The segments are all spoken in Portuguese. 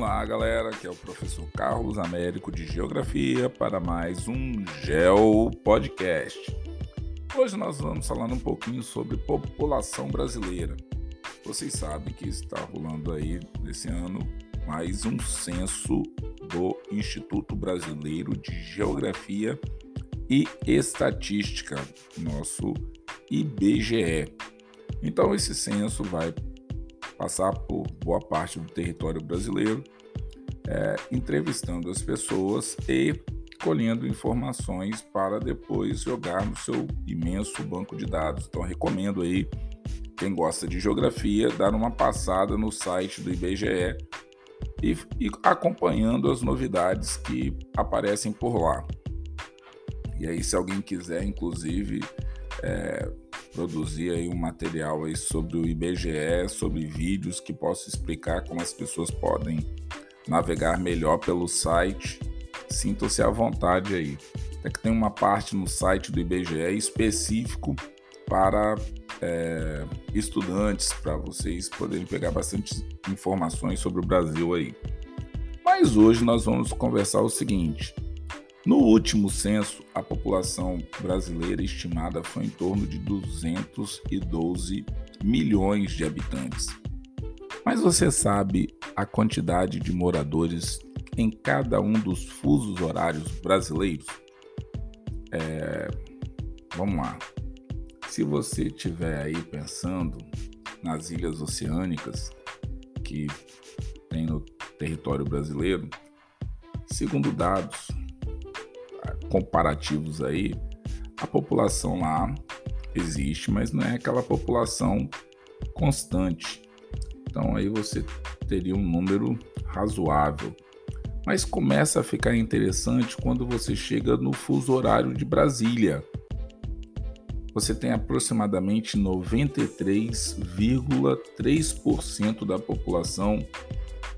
Olá, galera, aqui é o professor Carlos Américo de Geografia para mais um Geo Podcast. Hoje nós vamos falar um pouquinho sobre população brasileira. Vocês sabem que está rolando aí nesse ano mais um censo do Instituto Brasileiro de Geografia e Estatística, nosso IBGE. Então esse censo vai passar por boa parte do território brasileiro, é, entrevistando as pessoas e colhendo informações para depois jogar no seu imenso banco de dados. Então recomendo aí quem gosta de geografia dar uma passada no site do IBGE e, e acompanhando as novidades que aparecem por lá. E aí, se alguém quiser, inclusive, é, produzir aí um material aí sobre o IBGE, sobre vídeos que possa explicar como as pessoas podem navegar melhor pelo site. Sintam-se à vontade aí. É que tem uma parte no site do IBGE específico para é, estudantes, para vocês poderem pegar bastante informações sobre o Brasil aí. Mas hoje nós vamos conversar o seguinte: no último censo, a população brasileira estimada foi em torno de 212 milhões de habitantes. Mas você sabe a quantidade de moradores em cada um dos fusos horários brasileiros? É, vamos lá. Se você estiver aí pensando nas ilhas oceânicas que tem no território brasileiro, segundo dados comparativos aí, a população lá existe, mas não é aquela população constante. Então aí você teria um número razoável. Mas começa a ficar interessante quando você chega no fuso horário de Brasília. Você tem aproximadamente 93,3% da população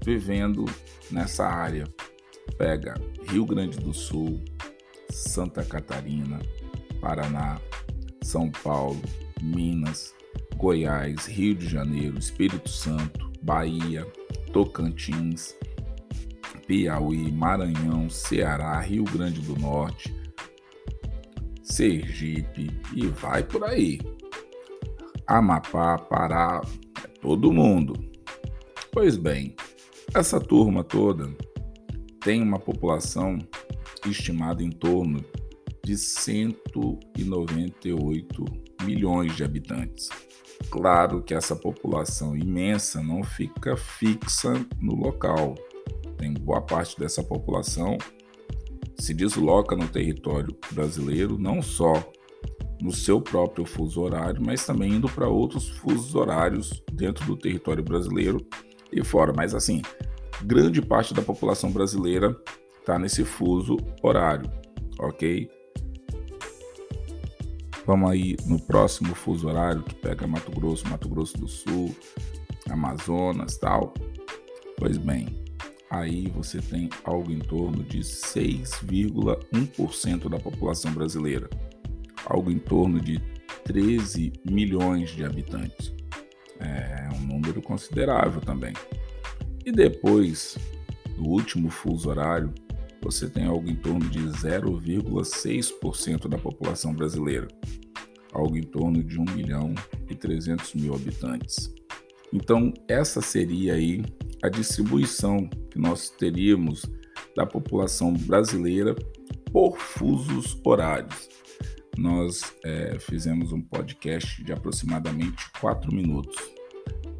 vivendo nessa área. Pega Rio Grande do Sul, Santa Catarina, Paraná, São Paulo, Minas, Goiás, Rio de Janeiro, Espírito Santo, Bahia, Tocantins, Piauí, Maranhão, Ceará, Rio Grande do Norte, Sergipe e vai por aí. Amapá, Pará, é todo mundo. Pois bem, essa turma toda tem uma população estimado em torno de 198 milhões de habitantes. Claro que essa população imensa não fica fixa no local. Tem boa parte dessa população se desloca no território brasileiro, não só no seu próprio fuso horário, mas também indo para outros fusos horários dentro do território brasileiro e fora. Mas assim, grande parte da população brasileira está nesse fuso horário, ok? Vamos aí no próximo fuso horário que pega Mato Grosso, Mato Grosso do Sul, Amazonas, tal. Pois bem, aí você tem algo em torno de 6,1% da população brasileira, algo em torno de 13 milhões de habitantes. É um número considerável também. E depois do último fuso horário, você tem algo em torno de 0,6% da população brasileira, algo em torno de 1 milhão e 300 mil habitantes. Então, essa seria aí a distribuição que nós teríamos da população brasileira por fusos horários. Nós é, fizemos um podcast de aproximadamente 4 minutos.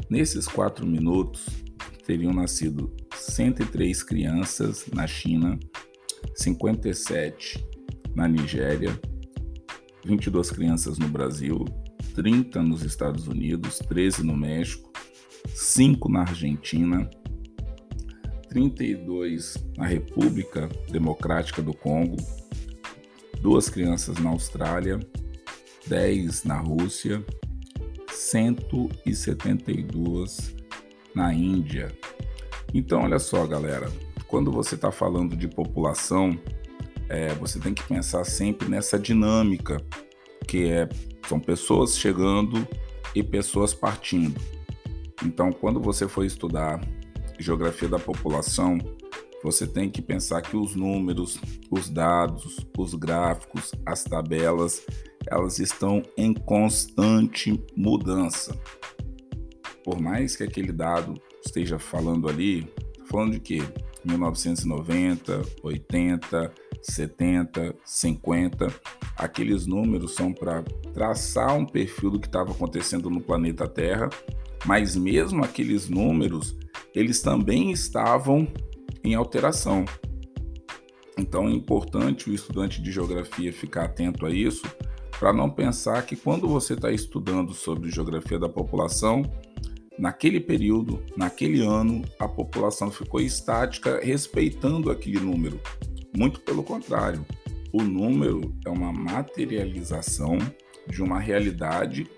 Nesses 4 minutos, teriam nascido 103 crianças na China, 57 na Nigéria, 22 crianças no Brasil, 30 nos Estados Unidos, 13 no México, 5 na Argentina, 32 na República Democrática do Congo, duas crianças na Austrália, 10 na Rússia, 172 na Índia. Então, olha só, galera, quando você está falando de população, é, você tem que pensar sempre nessa dinâmica, que é são pessoas chegando e pessoas partindo. Então, quando você for estudar geografia da população, você tem que pensar que os números, os dados, os gráficos, as tabelas, elas estão em constante mudança. Por mais que aquele dado esteja falando ali, falando de quê? 1990, 80, 70, 50, aqueles números são para traçar um perfil do que estava acontecendo no planeta Terra, mas mesmo aqueles números, eles também estavam em alteração. Então é importante o estudante de geografia ficar atento a isso, para não pensar que quando você está estudando sobre geografia da população, naquele período, naquele ano, a população ficou estática respeitando aquele número. Muito pelo contrário, o número é uma materialização de uma realidade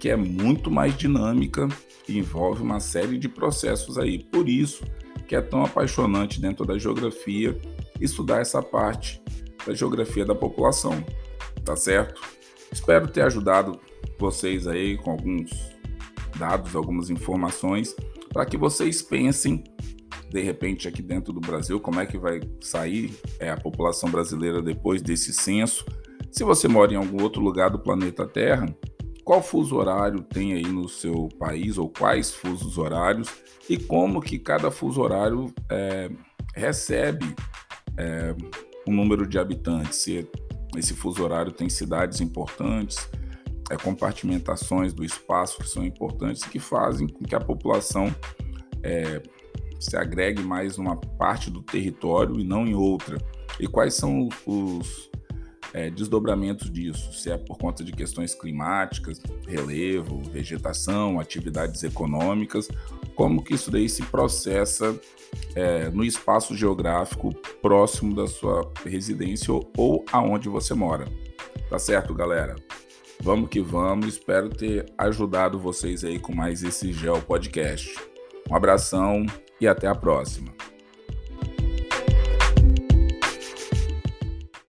que é muito mais dinâmica e envolve uma série de processos aí. Por isso que é tão apaixonante dentro da geografia estudar essa parte da geografia da população, tá certo? Espero ter ajudado vocês aí com alguns dados, algumas informações para que vocês pensem de repente aqui dentro do Brasil como é que vai sair é, a população brasileira depois desse censo. Se você mora em algum outro lugar do planeta Terra, qual fuso horário tem aí no seu país ou quais fusos horários e como que cada fuso horário é, recebe é, um número de habitantes. Se esse fuso horário tem cidades importantes, é, compartimentações do espaço que são importantes que fazem com que a população é, se agregue mais numa parte do território e não em outra. E quais são os, é, desdobramentos disso, se é por conta de questões climáticas, relevo, vegetação, atividades econômicas, como que isso daí se processa é, no espaço geográfico próximo da sua residência ou, ou aonde você mora. Tá certo, galera? Vamos que vamos, espero ter ajudado vocês aí com mais esse Geo Podcast. Um abração e até a próxima.